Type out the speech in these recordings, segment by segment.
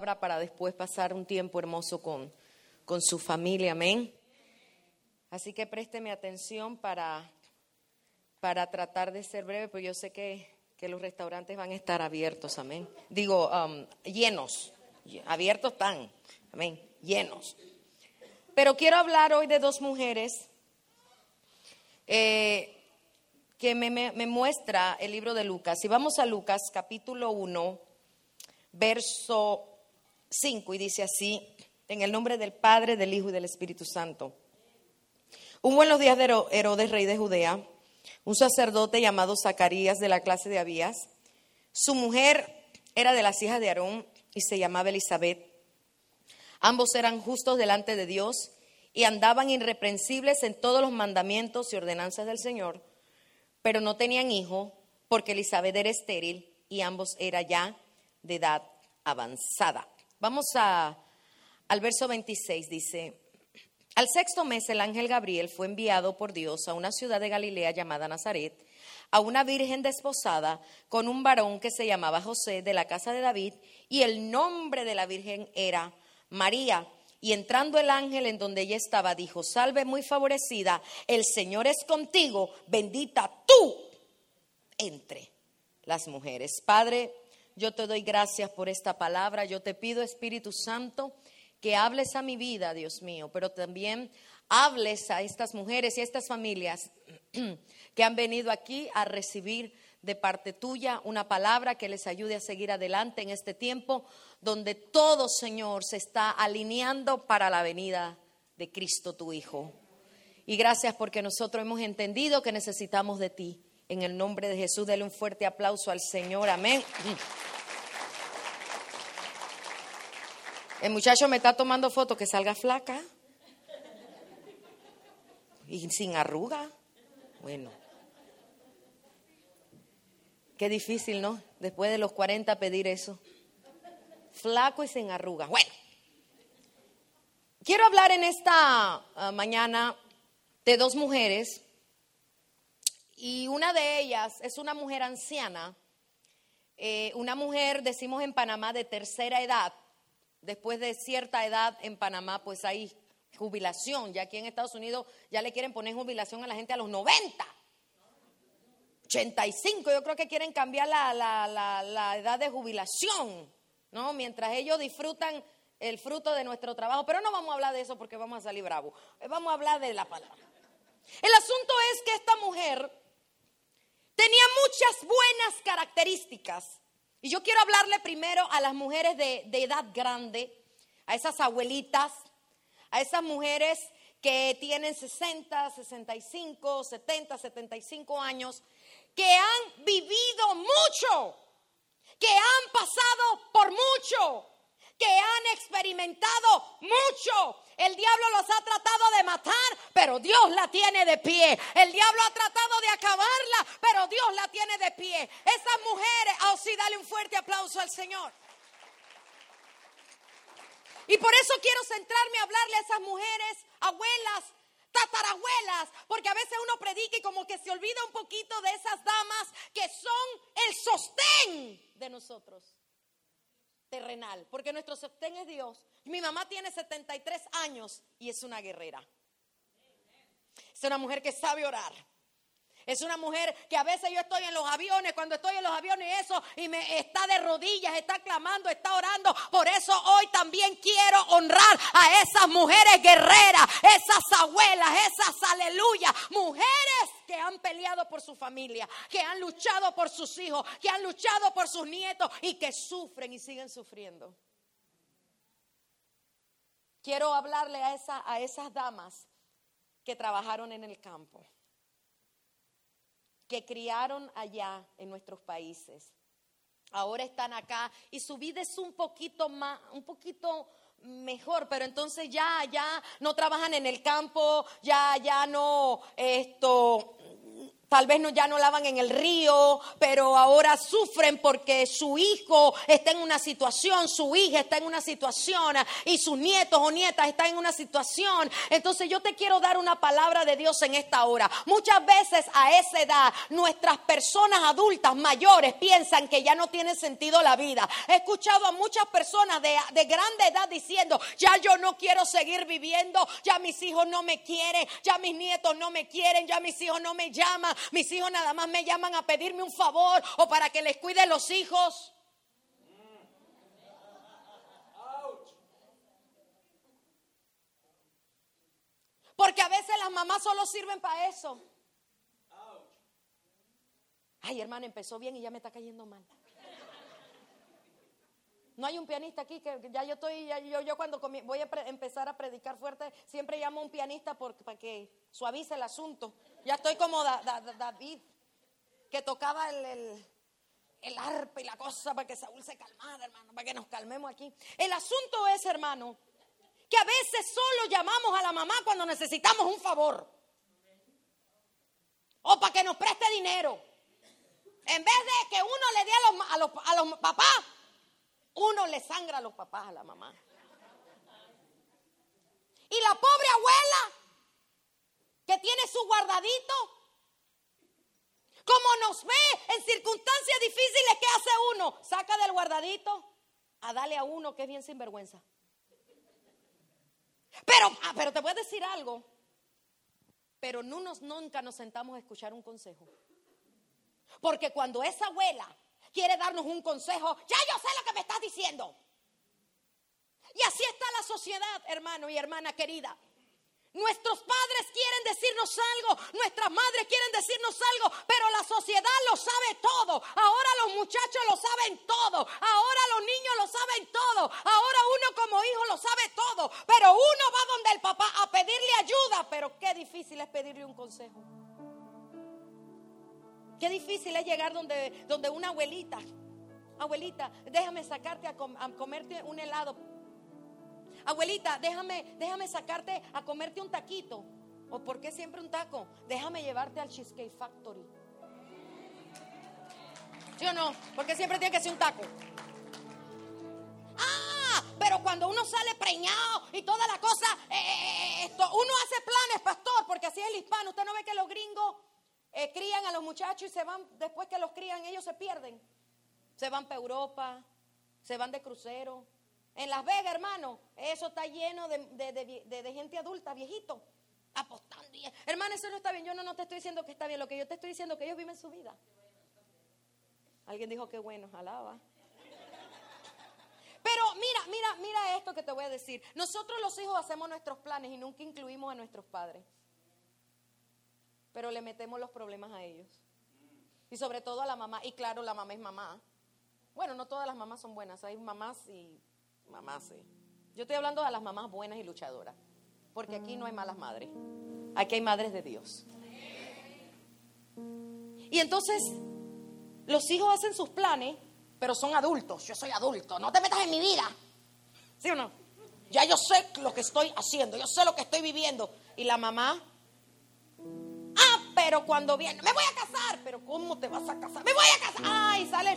para después pasar un tiempo hermoso con, con su familia. Amén. Así que présteme atención para, para tratar de ser breve, pero yo sé que, que los restaurantes van a estar abiertos. Amén. Digo, um, llenos. Abiertos están. Amén. Llenos. Pero quiero hablar hoy de dos mujeres eh, que me, me, muestra el libro de Lucas. Si vamos a Lucas capítulo 1, verso 5, y dice así, en el nombre del Padre, del Hijo y del Espíritu Santo. Hubo en los días de Herodes, rey de Judea, un sacerdote llamado Zacarías de la clase de Abías. Su mujer era de las hijas de Aarón y se llamaba Elizabeth. Ambos eran justos delante de Dios y andaban irreprensibles en todos los mandamientos y ordenanzas del Señor, pero no tenían hijo porque Elizabeth era estéril y ambos eran ya de edad avanzada. Vamos a, al verso 26, dice, al sexto mes el ángel Gabriel fue enviado por Dios a una ciudad de Galilea llamada Nazaret, a una virgen desposada con un varón que se llamaba José de la casa de David, y el nombre de la virgen era María. Y entrando el ángel en donde ella estaba, dijo, salve muy favorecida, el Señor es contigo, bendita tú entre las mujeres. Padre, yo te doy gracias por esta palabra. Yo te pido, Espíritu Santo, que hables a mi vida, Dios mío, pero también hables a estas mujeres y a estas familias que han venido aquí a recibir de parte tuya una palabra que les ayude a seguir adelante en este tiempo donde todo, Señor, se está alineando para la venida de Cristo tu Hijo. Y gracias porque nosotros hemos entendido que necesitamos de ti. En el nombre de Jesús, dele un fuerte aplauso al Señor. Amén. El muchacho me está tomando foto que salga flaca y sin arruga. Bueno, qué difícil, ¿no? Después de los 40 pedir eso. Flaco y sin arruga. Bueno, quiero hablar en esta ah, mañana de dos mujeres y una de ellas es una mujer anciana, eh, una mujer, decimos en Panamá, de tercera edad después de cierta edad en Panamá, pues hay jubilación. Ya aquí en Estados Unidos ya le quieren poner jubilación a la gente a los 90. 85, yo creo que quieren cambiar la, la, edad de jubilación, ¿no? Mientras ellos disfrutan el fruto de nuestro trabajo. Pero no vamos a hablar de eso porque vamos a salir bravos. Vamos a hablar de la palabra. El asunto es que esta mujer tenía muchas buenas características y yo quiero hablarle primero a las mujeres de, edad grande, a esas abuelitas, a esas mujeres que tienen 60, 65, 70, 75 años, que han vivido mucho, que han pasado por mucho, que han experimentado mucho. El diablo los ha tratado de matar, pero Dios la tiene de pie. El diablo ha tratado de acabarla, pero Dios la tiene de pie. Esas mujeres, oh sí, dale un fuerte aplauso al Señor. Y por eso quiero centrarme a hablarle a esas mujeres, abuelas, tatarabuelas, porque a veces uno predica y como que se olvida un poquito de esas damas que son el sostén de nosotros terrenal, porque nuestro sostén es Dios. Mi mamá tiene 73 años y es una guerrera. Es una mujer que sabe orar. Es una mujer que a veces yo estoy en los aviones, cuando estoy en los aviones eso, y me está de rodillas, está clamando, está orando. Por eso hoy también quiero honrar a esas mujeres guerreras, esas abuelas, esas aleluya, mujeres que han peleado por su familia, que han luchado por sus hijos, que han luchado por sus nietos y que sufren y siguen sufriendo. Quiero hablarle a, esa, a esas damas que trabajaron en el campo que criaron allá en nuestros países. Ahora están acá y su vida es un poquito más, un poquito mejor, pero entonces ya, ya no trabajan en el campo, ya, ya no, esto, Tal vez no, ya no lavan en el río, pero ahora sufren porque su hijo está en una situación, su hija está en una situación y sus nietos o nietas están en una situación. Entonces yo te quiero dar una palabra de Dios en esta hora. Muchas veces a esa edad nuestras personas adultas mayores piensan que ya no tiene sentido la vida. He escuchado a muchas personas de, de grande edad diciendo, ya yo no quiero seguir viviendo, ya mis hijos no me quieren, ya mis nietos no me quieren, ya mis hijos no me llaman mis hijos nada más me llaman a pedirme un favor o para que les cuide los hijos. Porque a veces las mamás solo sirven para eso. Ay, hermano, empezó bien y ya me está cayendo mal. No hay un pianista aquí que ya yo estoy, yo, yo cuando voy a empezar a predicar fuerte, siempre llamo a un pianista para que suavice el asunto. Ya estoy como David, que tocaba el, arpa y la cosa para que Saúl se calmara, hermano, para que nos calmemos aquí. El asunto es, hermano, que a veces solo llamamos a la mamá cuando necesitamos un favor. O para que nos preste dinero. En vez de que uno le dé a los papás uno le sangra a los papás, a la mamá. Y la pobre abuela, que tiene su guardadito, como nos ve en circunstancias difíciles, ¿qué hace uno? Saca del guardadito a darle a uno que es bien sinvergüenza. Pero, ah, pero te voy a decir algo. Pero no nunca nos sentamos a escuchar un consejo. Porque cuando esa abuela quiere darnos un consejo, ya yo sé lo que me estás diciendo. Y así está la sociedad, hermano y hermana querida. Nuestros padres quieren decirnos algo, nuestras madres quieren decirnos algo, pero la sociedad lo sabe todo. Ahora los muchachos lo saben todo, ahora los niños lo saben todo, ahora uno como hijo lo sabe todo, pero uno va donde el papá a pedirle ayuda, pero qué difícil es pedirle un consejo. Qué difícil es llegar donde, donde una abuelita, abuelita, déjame sacarte a, comerte un helado. Abuelita, déjame, déjame sacarte a comerte un taquito. ¿O por qué siempre un taco? Déjame llevarte al Cheesecake Factory. ¿Sí o no? Porque siempre tiene que ser un taco. Ah, pero cuando uno sale preñado y toda la cosa, eh, eh, eh, esto, uno hace planes, pastor, porque así es el hispano. Usted no ve que los gringos crían a los muchachos y se van, después que los crían, ellos se pierden. Se van para Europa, se van de crucero. En Las Vegas, hermano, eso está lleno de, gente adulta, viejito, apostando. Hermano, eso no está bien. Yo no, no te estoy diciendo que está bien. Lo que yo te estoy diciendo es que ellos viven su vida. Alguien dijo que bueno, alaba. Pero mira, mira, mira esto que te voy a decir. Nosotros los hijos hacemos nuestros planes y nunca incluimos a nuestros padres pero le metemos los problemas a ellos. Y sobre todo a la mamá. Y claro, la mamá es mamá. Bueno, no todas las mamás son buenas, hay mamás y mamás, sí. Yo estoy hablando de las mamás buenas y luchadoras, porque aquí no hay malas madres, aquí hay madres de Dios. Y entonces, los hijos hacen sus planes, pero son adultos, yo soy adulto, no te metas en mi vida. ¿Sí o no? Ya yo sé lo que estoy haciendo, yo sé lo que estoy viviendo. Y la mamá pero cuando viene, me voy a casar, pero ¿cómo te vas a casar? Me voy a casar. Ay, sale.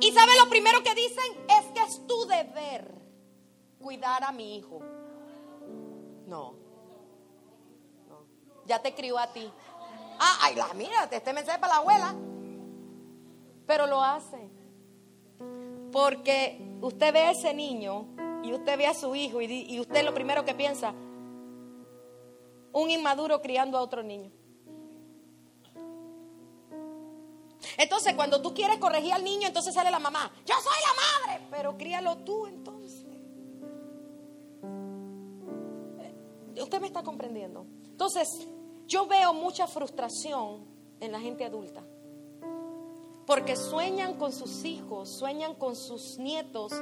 Y sabe lo primero que dicen es que es tu deber cuidar a mi hijo. No. Ya te crió a ti. Ah, ay, la mira, este mensaje para la abuela. Pero lo hace. Porque usted ve a ese niño y usted ve a su hijo y, y usted lo primero que piensa, un inmaduro criando a otro niño. Entonces, cuando tú quieres corregir al niño, entonces sale la mamá. Yo soy la madre, pero críalo tú entonces. Eh, usted me está comprendiendo. Entonces, yo veo mucha frustración en la gente adulta. Porque sueñan con sus hijos, sueñan con sus nietos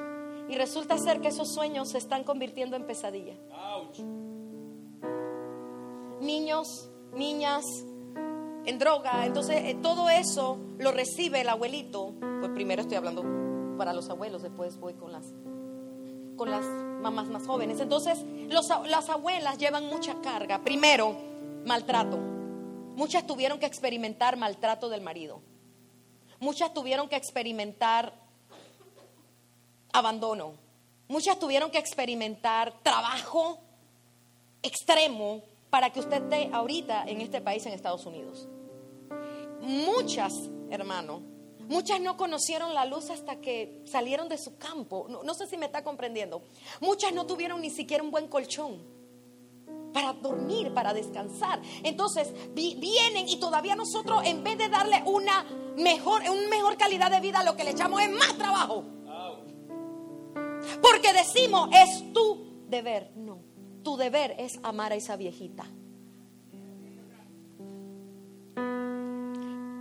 y resulta ser que esos sueños se están convirtiendo en pesadillas niños, niñas en droga. Entonces, eh, todo eso lo recibe el abuelito. Pues primero estoy hablando para los abuelos, después voy con las, con las mamás más jóvenes. Entonces, las abuelas llevan mucha carga. Primero, maltrato. Muchas tuvieron que experimentar maltrato del marido. Muchas tuvieron que experimentar abandono. Muchas tuvieron que experimentar trabajo extremo para que usted esté ahorita en este país, en Estados Unidos. Muchas, hermano, muchas no conocieron la luz hasta que salieron de su campo. No, sé si me está comprendiendo. Muchas no tuvieron ni siquiera un buen colchón para dormir, para descansar. Entonces vienen y todavía nosotros en vez de darle una mejor, una mejor calidad de vida, lo que le echamos es más trabajo. Porque decimos, es tu deber. No, tu deber es amar a esa viejita.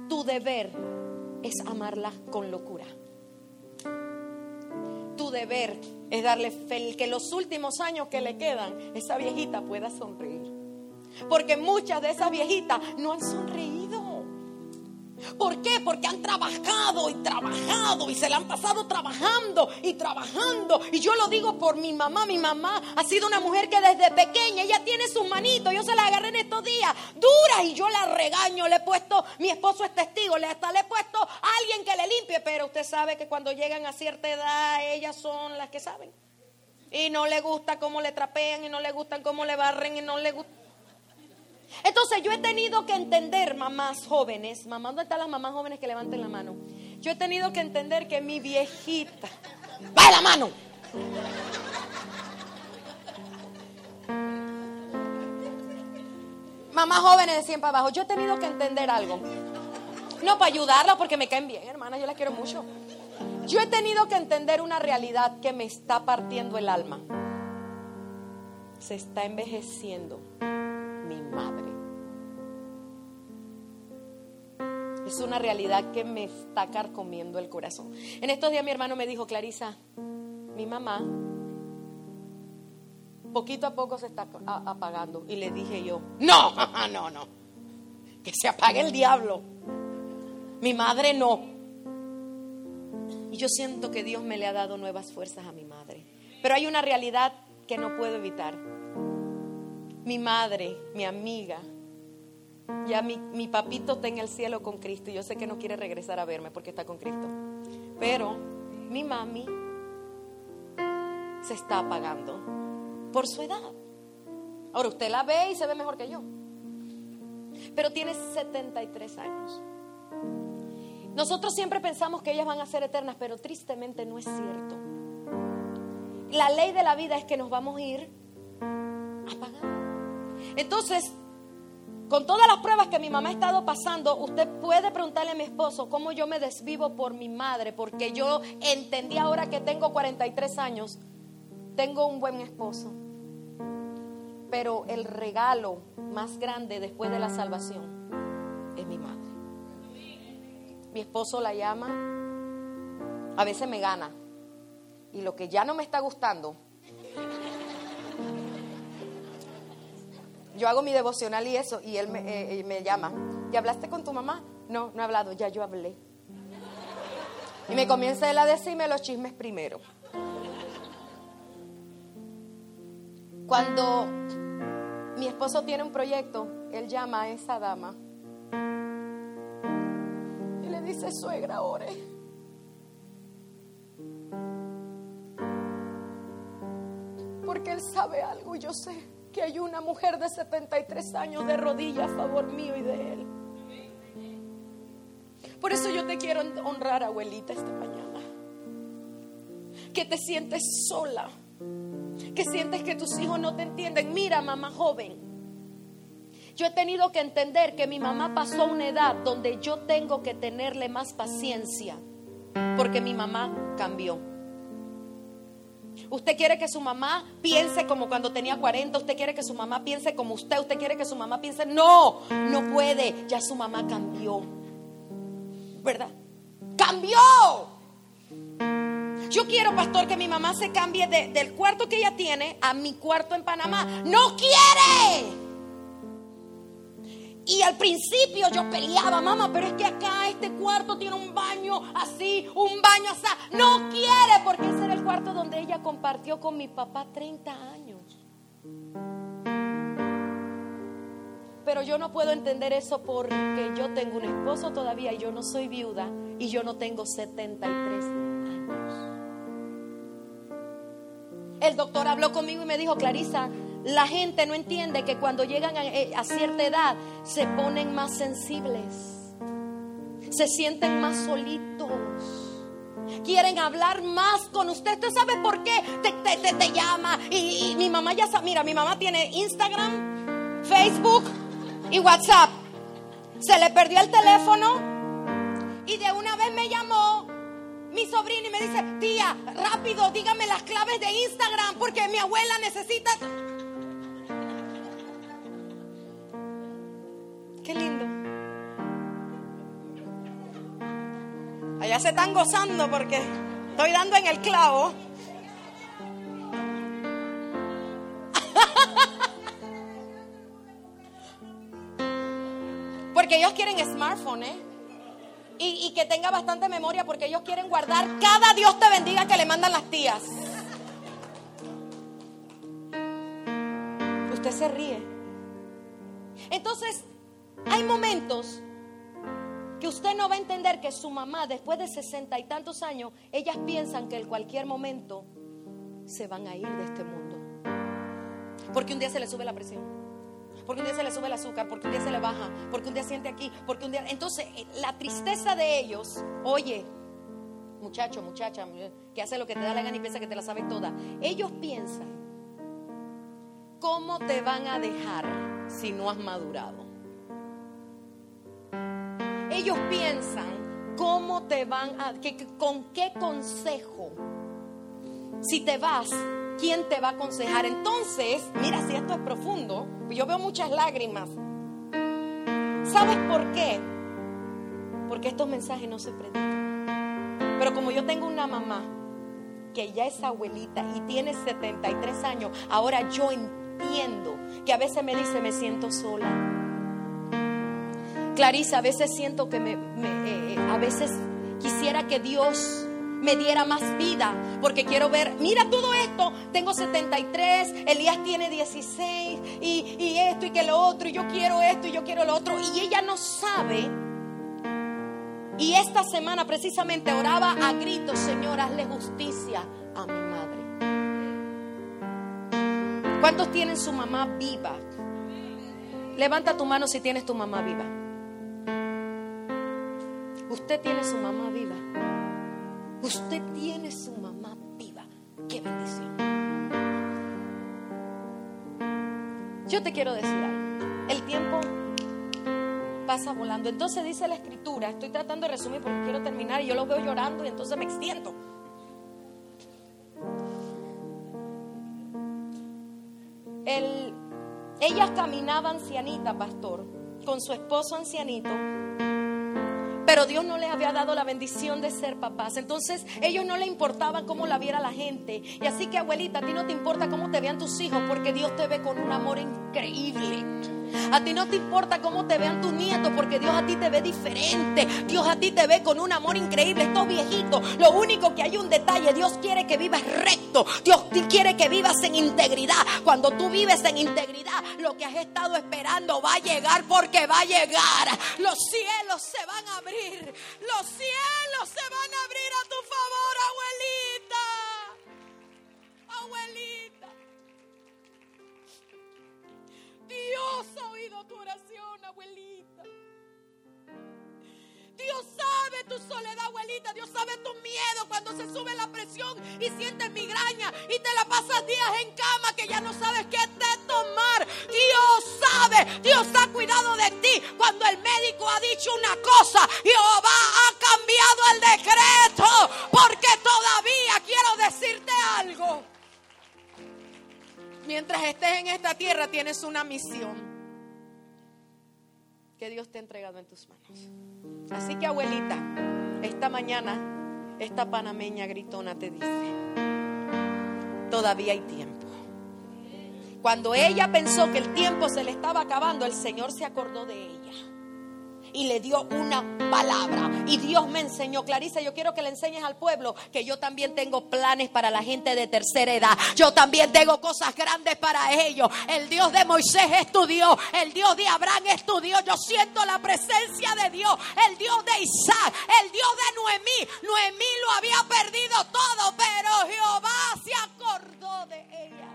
Tu deber es amarla con locura. Tu deber es darle fe, que los últimos años que le quedan, esa viejita pueda sonreír. Porque muchas de esas viejitas no han sonreído. ¿Por qué? Porque han trabajado y trabajado y se la han pasado trabajando y trabajando. Y yo lo digo por mi mamá. Mi mamá ha sido una mujer que desde pequeña ella tiene sus manitos. Yo se la agarré en estos días dura y yo la regaño. Le he puesto, mi esposo es testigo, le hasta le he puesto a alguien que le limpie. Pero usted sabe que cuando llegan a cierta edad ellas son las que saben. Y no le gusta cómo le trapean y no le gustan cómo le barren y no le gusta entonces yo he tenido que entender, mamás jóvenes, mamá, ¿dónde están las mamás jóvenes que levanten la mano? Yo he tenido que entender que mi viejita, va la mano. Mamás jóvenes de 100 para abajo, yo he tenido que entender algo. No para ayudarla porque me caen bien, hermana, yo la quiero mucho. Yo he tenido que entender una realidad que me está partiendo el alma. Se está envejeciendo mi madre. Es una realidad que me está carcomiendo el corazón. En estos días mi hermano me dijo, Clarisa, mi mamá poquito a poco se está apagando. Y le dije yo, no, no, no, que se apague el diablo. Mi madre no. Y yo siento que Dios me le ha dado nuevas fuerzas a mi madre. Pero hay una realidad que no puedo evitar mi madre, mi amiga, ya mi, mi, papito está en el cielo con Cristo y yo sé que no quiere regresar a verme porque está con Cristo. Pero mi mami se está apagando por su edad. Ahora usted la ve y se ve mejor que yo. Pero tiene 73 años. Nosotros siempre pensamos que ellas van a ser eternas, pero tristemente no es cierto. La ley de la vida es que nos vamos a ir apagando. Entonces, con todas las pruebas que mi mamá ha estado pasando, usted puede preguntarle a mi esposo cómo yo me desvivo por mi madre, porque yo entendí ahora que tengo 43 años, tengo un buen esposo. Pero el regalo más grande después de la salvación es mi madre. Mi esposo la llama, a veces me gana. Y lo que ya no me está gustando, yo hago mi devocional y eso, y él eh, me, llama. ¿Y hablaste con tu mamá? No, no he hablado, ya yo hablé. Y me comienza él a decirme los chismes primero. Cuando mi esposo tiene un proyecto, él llama a esa dama y le dice, suegra, ore. Porque él sabe algo y yo sé que hay una mujer de 73 años de rodillas a favor mío y de él. Por eso yo te quiero honrar, abuelita, esta mañana. Que te sientes sola. Que sientes que tus hijos no te entienden. Mira, mamá joven. Yo he tenido que entender que mi mamá pasó una edad donde yo tengo que tenerle más paciencia. Porque mi mamá cambió. Usted quiere que su mamá piense como cuando tenía 40, usted quiere que su mamá piense como usted, usted quiere que su mamá piense, no, no puede, ya su mamá cambió. ¿Verdad? Cambió. Yo quiero, pastor, que mi mamá se cambie del cuarto que ella tiene a mi cuarto en Panamá. No quiere. Y al principio yo peleaba, mamá, pero es que acá este cuarto tiene un baño así, un baño así. No quiere, porque ese era el cuarto donde ella compartió con mi papá 30 años. pero yo no puedo entender eso porque yo tengo un esposo todavía y yo no soy viuda y yo no tengo 73 años. El doctor habló conmigo y me dijo, Clarisa, la gente no entiende que cuando llegan a, eh, a cierta edad se ponen más sensibles, se sienten más solitos quieren hablar más con usted. ¿Usted sabe por qué te, te, te, llama? Y, y, mi mamá ya sabe, mira, mi mamá tiene Instagram, Facebook y WhatsApp. Se le perdió el teléfono y de una vez me llamó mi sobrino y me dice, tía, rápido, dígame las claves de Instagram porque mi abuela necesita... Qué lindo. Allá se están gozando porque estoy dando en el clavo. Porque ellos quieren smartphone, ¿eh? Y, y, que tenga bastante memoria porque ellos quieren guardar cada Dios te bendiga que le mandan las tías. Usted se ríe. Entonces, hay momentos que usted no va a entender que su mamá, después de sesenta y tantos años, ellas piensan que en cualquier momento se van a ir de este mundo. Porque un día se le sube la presión, porque un día se le sube el azúcar, porque un día se le baja, porque un día siente aquí, porque un día... Entonces, eh, la tristeza de ellos, oye, muchacho, muchacha, que hace lo que te da la gana y piensa que te la sabe toda, ellos piensan, ¿cómo te van a dejar si no has madurado? Ellos piensan cómo te van a, que, con qué consejo, si te vas, ¿quién te va a aconsejar? Entonces, mira, si esto es profundo, yo veo muchas lágrimas. ¿Sabes por qué? Porque estos mensajes no se predican. Pero como yo tengo una mamá que ya es abuelita y tiene 73 años, ahora yo entiendo que a veces me dice, me siento sola Clarisa, a veces siento que me, eh, a veces quisiera que Dios me diera más vida, porque quiero ver, mira todo esto, tengo 73, Elías tiene 16, y, y esto y que lo otro, y yo quiero esto y yo quiero lo otro, y ella no sabe. Y esta semana precisamente oraba a gritos, Señor, hazle justicia a mi madre. ¿Cuántos tienen su mamá viva? Levanta tu mano si tienes tu mamá viva. Usted tiene su mamá viva. Usted tiene su mamá viva. Qué bendición. Yo te quiero decir algo. El tiempo pasa volando. Entonces dice la escritura, estoy tratando de resumir porque quiero terminar y yo lo veo llorando y entonces me extiendo. El, ella caminaba ancianita, pastor, con su esposo ancianito pero Dios no les había dado la bendición de ser papás. Entonces ellos no le importaba cómo la viera la gente. Y así que abuelita, a ti no te importa cómo te vean tus hijos porque Dios te ve con un amor increíble. A ti no te importa cómo te vean tus nietos porque Dios a ti te ve diferente. Dios a ti te ve con un amor increíble. Estos viejitos, lo único que hay un detalle, Dios quiere que vivas recto. Dios quiere que vivas en integridad. Cuando tú vives en integridad, lo que has estado esperando va a llegar porque va a llegar. Los cielos se van a abrir. Los cielos se van a abrir a tu favor, abuelita. Abuelita. Dios ha oído tu oración, abuelita. Dios sabe tu soledad, abuelita. Dios sabe tu miedo cuando se sube la presión y sientes migraña y te la pasas días en cama que ya no sabes qué te tomar. Dios sabe, Dios ha cuidado de ti. Cuando el médico ha dicho una cosa, Jehová ha cambiado el decreto. Mientras estés en esta tierra tienes una misión que Dios te ha entregado en tus manos. Así que abuelita, esta mañana esta panameña gritona te dice, todavía hay tiempo. Cuando ella pensó que el tiempo se le estaba acabando, el Señor se acordó de ella. Y le dio una palabra. Y Dios me enseñó, Clarisa, yo quiero que le enseñes al pueblo que yo también tengo planes para la gente de tercera edad. Yo también tengo cosas grandes para ellos. El Dios de Moisés es tu Dios, el Dios de Abraham es tu Dios. Yo siento la presencia de Dios, el Dios de Isaac, el Dios de Noemí. Noemí lo había perdido todo, pero Jehová se acordó de ella.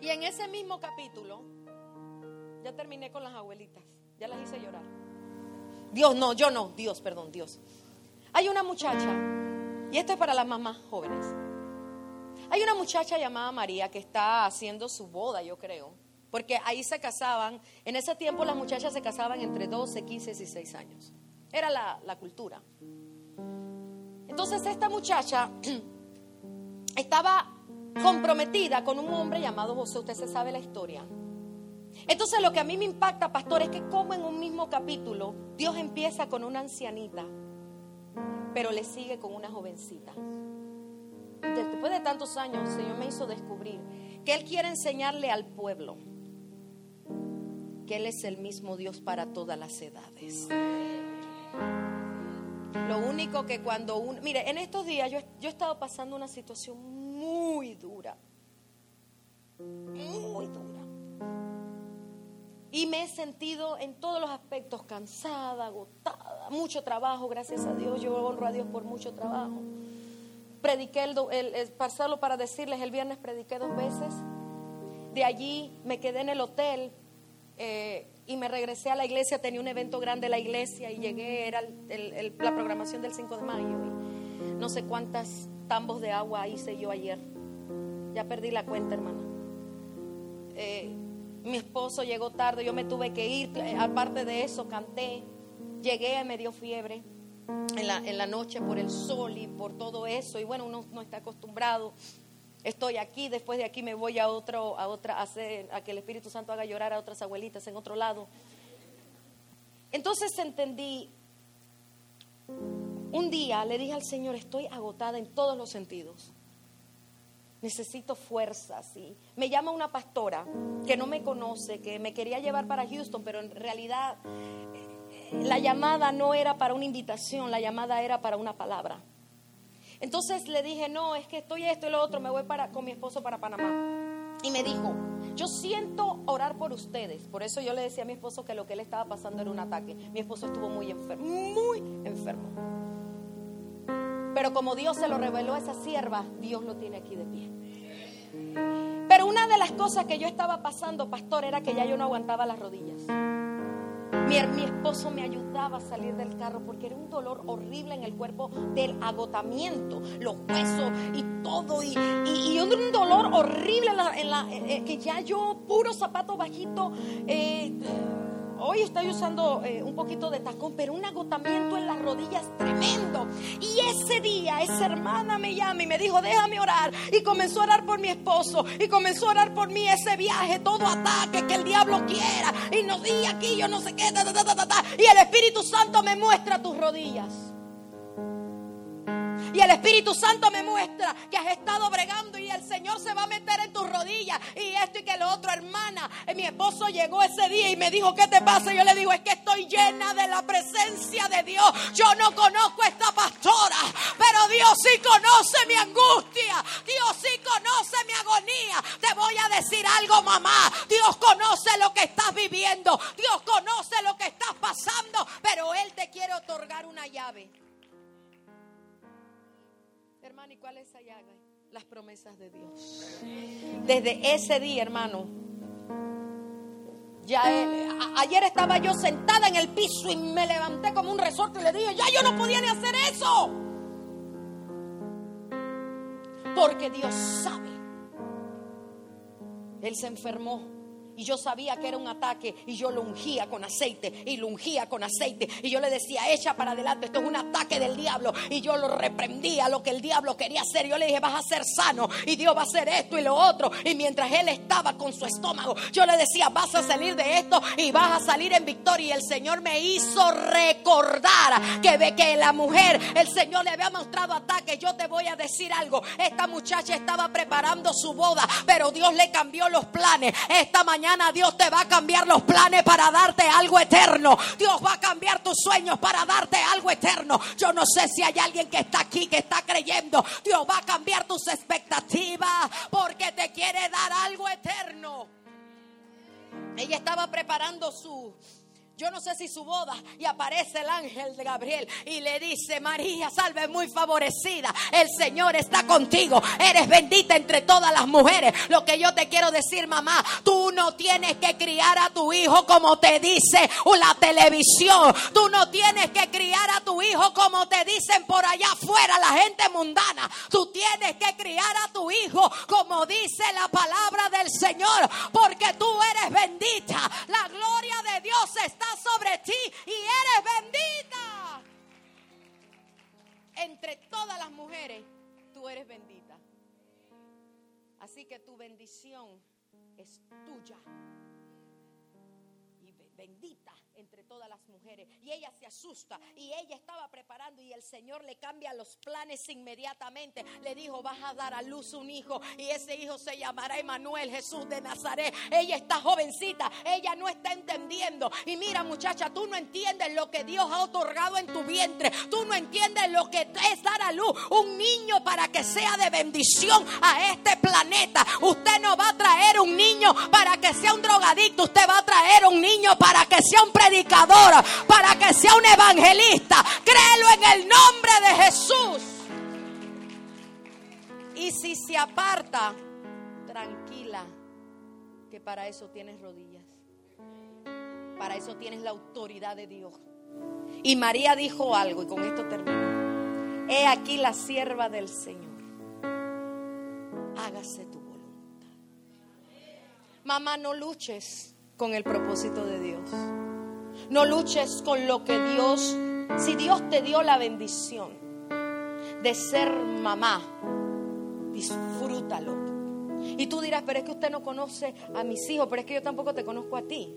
Y en ese mismo capítulo, ya terminé con las abuelitas. Ya las hice llorar. Dios, no, yo no. Dios, perdón, Dios. Hay una muchacha, y esto es para las mamás jóvenes. Hay una muchacha llamada María que está haciendo su boda, yo creo. Porque ahí se casaban, en ese tiempo las muchachas se casaban entre 12, 15 y 16 años. Era la, la cultura. Entonces esta muchacha estaba comprometida con un hombre llamado José, usted se sabe la historia. Entonces lo que a mí me impacta, pastor, es que como en un mismo capítulo Dios empieza con una ancianita, pero le sigue con una jovencita. Después de tantos años, el Señor me hizo descubrir que Él quiere enseñarle al pueblo que Él es el mismo Dios para todas las edades. Lo único que cuando uno... Mire, en estos días yo, yo he estado pasando una situación muy dura. Muy dura. Y me he sentido en todos los aspectos cansada, agotada, mucho trabajo, gracias a Dios. Yo honro a Dios por mucho trabajo. Prediqué el, el, pasarlo para decirles, el viernes prediqué dos veces. De allí me quedé en el hotel eh, y me regresé a la iglesia. Tenía un evento grande en la iglesia y llegué, era la programación del 5 de mayo. Y no sé cuántas tambos de agua hice yo ayer. Ya perdí la cuenta, hermana. Eh, mi esposo llegó tarde, yo me tuve que ir. Eh, aparte de eso, canté. Llegué, me dio fiebre en la, en la noche por el sol y por todo eso. Y bueno, uno no está acostumbrado. Estoy aquí, después de aquí me voy a otro, a otra, a, hacer, a que el Espíritu Santo haga llorar a otras abuelitas en otro lado. Entonces entendí, un día le dije al Señor, estoy agotada en todos los sentidos necesito fuerzas. Y me llama una pastora que no me conoce, que me quería llevar para Houston, pero en realidad eh, la llamada no era para una invitación, la llamada era para una palabra. Entonces le dije, no, es que estoy esto y lo otro, me voy para, con mi esposo para Panamá. Y me dijo, yo siento orar por ustedes. Por eso yo le decía a mi esposo que lo que él estaba pasando era un ataque. Mi esposo estuvo muy enfermo, muy enfermo. Pero como Dios se lo reveló a esa sierva, Dios lo tiene aquí de pie. Pero una de las cosas que yo estaba pasando, pastor, era que ya yo no aguantaba las rodillas. Mi, mi, esposo me ayudaba a salir del carro porque era un dolor horrible en el cuerpo del agotamiento, los huesos y todo. Y, y, un dolor horrible en la, eh, eh, que ya yo, puro zapato bajito, eh, Hoy estoy usando eh, un poquito de tacón, pero un agotamiento en las rodillas tremendo. Y ese día, esa hermana me llama y me dijo, déjame orar. Y comenzó a orar por mi esposo. Y comenzó a orar por mí ese viaje, todo ataque que el diablo quiera. Y no di aquí, yo no sé qué. y el Espíritu Santo me muestra tus rodillas. Y el Espíritu Santo me muestra que has estado bregando y el Señor se va a meter en tus rodillas. Y esto y que lo otro, hermana. Eh, mi esposo llegó ese día y me dijo, ¿qué te pasa? Yo le digo, es que estoy llena de la presencia de Dios. Yo no conozco a esta pastora, pero Dios sí conoce mi angustia. Dios sí conoce mi agonía. Te voy a decir algo, mamá. Dios conoce lo que estás viviendo. Dios conoce lo que estás pasando, pero Él te quiere otorgar una llave. ¿Y cuál es llaga? Las promesas de Dios. Desde ese día, hermano. Ya ayer estaba yo sentada en el piso y me levanté como un resorte y le dije, ya yo no podía ni hacer eso. Porque Dios sabe. Él se enfermó y yo sabía que era un ataque y yo lo ungía con aceite y lo ungía con aceite. Y yo le decía, echa para adelante, esto es un ataque del diablo. Y yo lo reprendía, lo que el diablo quería hacer. Yo le dije, vas a ser sano y Dios va a hacer esto y lo otro. Y mientras él estaba con su estómago, yo le decía, vas a salir de esto y vas a salir en victoria. Y el Señor me hizo recordar que ve que la mujer, el Señor le había mostrado ataques. Yo te voy a decir algo, esta muchacha estaba preparando su boda, pero Dios le cambió los planes. Esta mañana Dios te va a cambiar los planes para darte algo eterno. Dios va a cambiar tus sueños para darte algo eterno. Yo no sé si hay alguien que está aquí que está creyendo. Dios va a cambiar tus expectativas porque te quiere dar algo eterno. Ella estaba preparando su yo no sé si su boda y aparece el ángel de Gabriel y le dice, María, salve muy favorecida, el Señor está contigo, eres bendita entre todas las mujeres. Lo que yo te quiero decir, mamá, tú no tienes que criar a tu hijo como te dice la televisión, tú no tienes que criar a tu hijo como te dicen por allá afuera la gente mundana, tú tienes que criar a tu hijo como dice la palabra del Señor, porque tú eres bendita, la gloria de Dios está sobre ti y eres bendita. Entre todas las mujeres, tú eres bendita. Así que tu bendición es tuya. Y bendita entre todas las mujeres. Y ella se asusta y ella estaba preparando y el Señor le cambia los planes inmediatamente. Le dijo, vas a dar a luz un hijo y ese hijo se llamará Emanuel, Jesús de Nazaret. Ella está jovencita, ella no está entendiendo. Y mira muchacha, tú no entiendes lo que Dios ha otorgado en tu vientre. Tú no entiendes lo que es dar a luz un niño para que sea de bendición a este planeta. Usted no va a traer un niño para que sea un drogadicto. Usted va a traer un niño para que sea un predicador, para que sea un evangelista. Créelo en el nombre de Jesús. Y si se aparta, tranquila, que para eso tienes rodillas. Para eso tienes la autoridad de Dios. Y María dijo algo, y con esto termino. He aquí la sierva del Señor. Hágase tu voluntad. Mamá, no luches con el propósito de Dios. No luches con lo que Dios, si Dios te dio la bendición de ser mamá, disfrútalo. Y tú dirás, pero es que usted no conoce a mis hijos, pero es que yo tampoco te conozco a ti.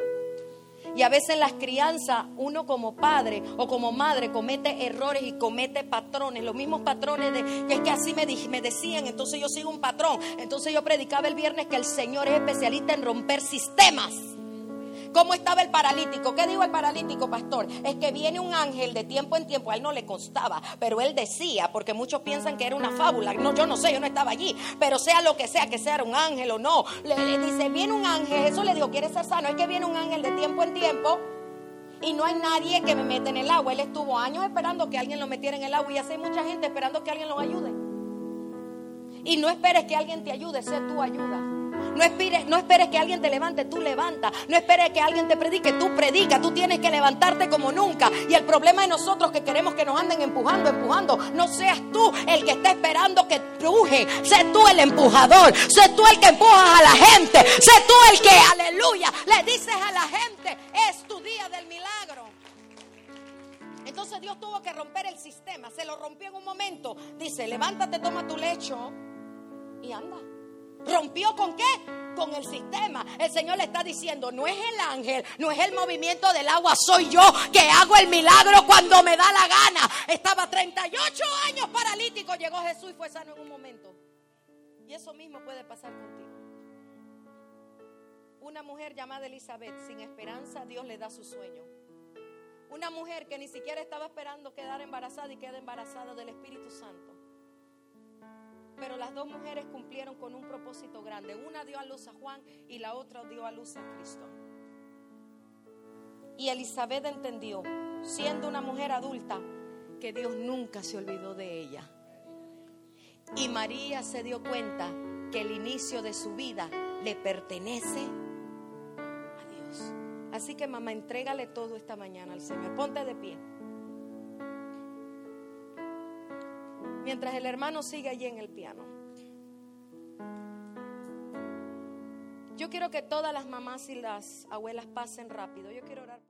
Y a veces en las crianzas uno como padre o como madre comete errores y comete patrones, los mismos patrones de que es que así me, me decían, entonces yo sigo un patrón. Entonces yo predicaba el viernes que el Señor es especialista en romper sistemas. ¿Cómo estaba el paralítico? ¿Qué dijo el paralítico, pastor? Es que viene un ángel de tiempo en tiempo. A él no le constaba, pero él decía, porque muchos piensan que era una fábula. No, yo no sé, yo no estaba allí. Pero sea lo que sea, que sea un ángel o no. Le, dice, viene un ángel. Eso le dijo, ¿quieres ser sano? Es que viene un ángel de tiempo en tiempo. Y no hay nadie que me meta en el agua. Él estuvo años esperando que alguien lo metiera en el agua. Y así hay mucha gente esperando que alguien lo ayude. Y no esperes que alguien te ayude, sé tu ayuda. No esperes, no esperes que alguien te levante, tú levanta. No esperes que alguien te predique, tú predica. Tú tienes que levantarte como nunca. Y el problema de nosotros que queremos que nos anden empujando, empujando. No seas tú el que está esperando que empuje. Sé tú el empujador. Sé tú el que empujas a la gente. Sé tú el que, aleluya, le dices a la gente, es tu día del milagro. Entonces Dios tuvo que romper el sistema. Se lo rompió en un momento. Dice, levántate, toma tu lecho y anda. ¿Rompió con qué? Con el sistema. El Señor le está diciendo, no es el ángel, no es el movimiento del agua, soy yo que hago el milagro cuando me da la gana. Estaba 38 años paralítico, llegó Jesús y fue sano en un momento. Y eso mismo puede pasar contigo. Una mujer llamada Elizabeth, sin esperanza, Dios le da su sueño. Una mujer que ni siquiera estaba esperando quedar embarazada y queda embarazada del Espíritu Santo. Pero las dos mujeres cumplieron con un propósito grande. Una dio a luz a Juan y la otra dio a luz a Cristo. Y Elizabeth entendió, siendo una mujer adulta, que Dios nunca se olvidó de ella. Y María se dio cuenta que el inicio de su vida le pertenece a Dios. Así que mamá, entrégale todo esta mañana al Señor. Ponte de pie. Mientras el hermano sigue allí en el piano. Yo quiero que todas las mamás y las abuelas pasen rápido. Yo quiero orar.